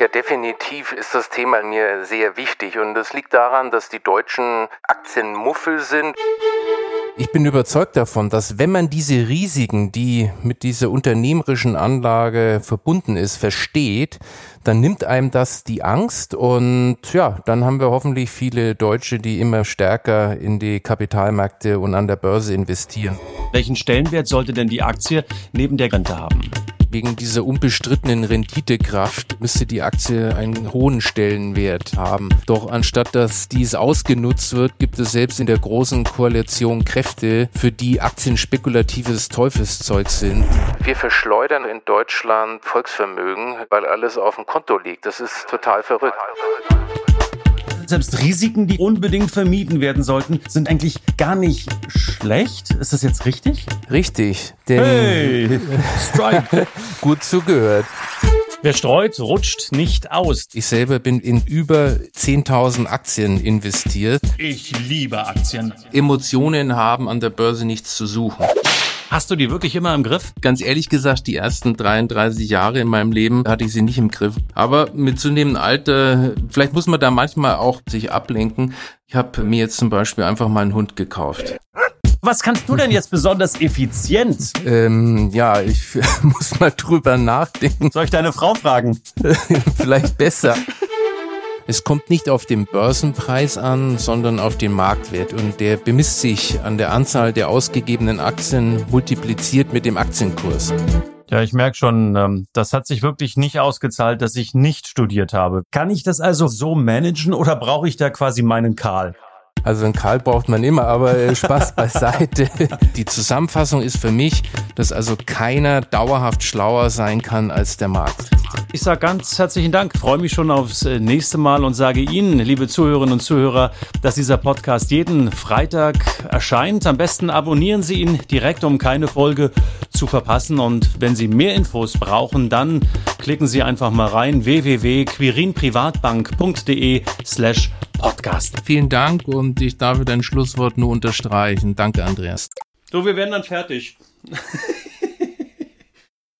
Ja, definitiv ist das Thema mir sehr wichtig und das liegt daran, dass die Deutschen Aktienmuffel sind. Ich bin überzeugt davon, dass wenn man diese Risiken, die mit dieser unternehmerischen Anlage verbunden ist, versteht, dann nimmt einem das die Angst und ja, dann haben wir hoffentlich viele Deutsche, die immer stärker in die Kapitalmärkte und an der Börse investieren. Welchen Stellenwert sollte denn die Aktie neben der Rente haben? Wegen dieser unbestrittenen Renditekraft müsste die Aktie einen hohen Stellenwert haben. Doch anstatt dass dies ausgenutzt wird, gibt es selbst in der großen Koalition Kräfte, für die Aktien spekulatives Teufelszeug sind. Wir verschleudern in Deutschland Volksvermögen, weil alles auf dem Konto liegt. Das ist total verrückt. Selbst Risiken, die unbedingt vermieden werden sollten, sind eigentlich gar nicht schlecht. Ist das jetzt richtig? Richtig, denn Hey, Strike. gut zugehört. Wer streut, rutscht nicht aus. Ich selber bin in über 10.000 Aktien investiert. Ich liebe Aktien. Emotionen haben an der Börse nichts zu suchen. Hast du die wirklich immer im Griff? Ganz ehrlich gesagt, die ersten 33 Jahre in meinem Leben hatte ich sie nicht im Griff. Aber mit zunehmendem Alter, vielleicht muss man da manchmal auch sich ablenken. Ich habe mir jetzt zum Beispiel einfach mal einen Hund gekauft. Was kannst du denn jetzt besonders effizient? Ähm, ja, ich muss mal drüber nachdenken. Soll ich deine Frau fragen? vielleicht besser. Es kommt nicht auf den Börsenpreis an, sondern auf den Marktwert und der bemisst sich an der Anzahl der ausgegebenen Aktien multipliziert mit dem Aktienkurs. Ja, ich merke schon, ähm, das hat sich wirklich nicht ausgezahlt, dass ich nicht studiert habe. Kann ich das also so managen oder brauche ich da quasi meinen Karl? Also einen Karl braucht man immer, aber äh, Spaß beiseite. Die Zusammenfassung ist für mich, dass also keiner dauerhaft schlauer sein kann als der Markt. Ich sage ganz herzlichen Dank, freue mich schon aufs äh, nächste Mal und sage Ihnen, liebe Zuhörerinnen und Zuhörer, dass dieser Podcast jeden Freitag erscheint. Am besten abonnieren Sie ihn direkt, um keine Folge zu verpassen. Und wenn Sie mehr Infos brauchen, dann klicken Sie einfach mal rein www.quirinprivatbank.de slash podcast. Vielen Dank und ich darf dein Schlusswort nur unterstreichen. Danke, Andreas. So, wir werden dann fertig.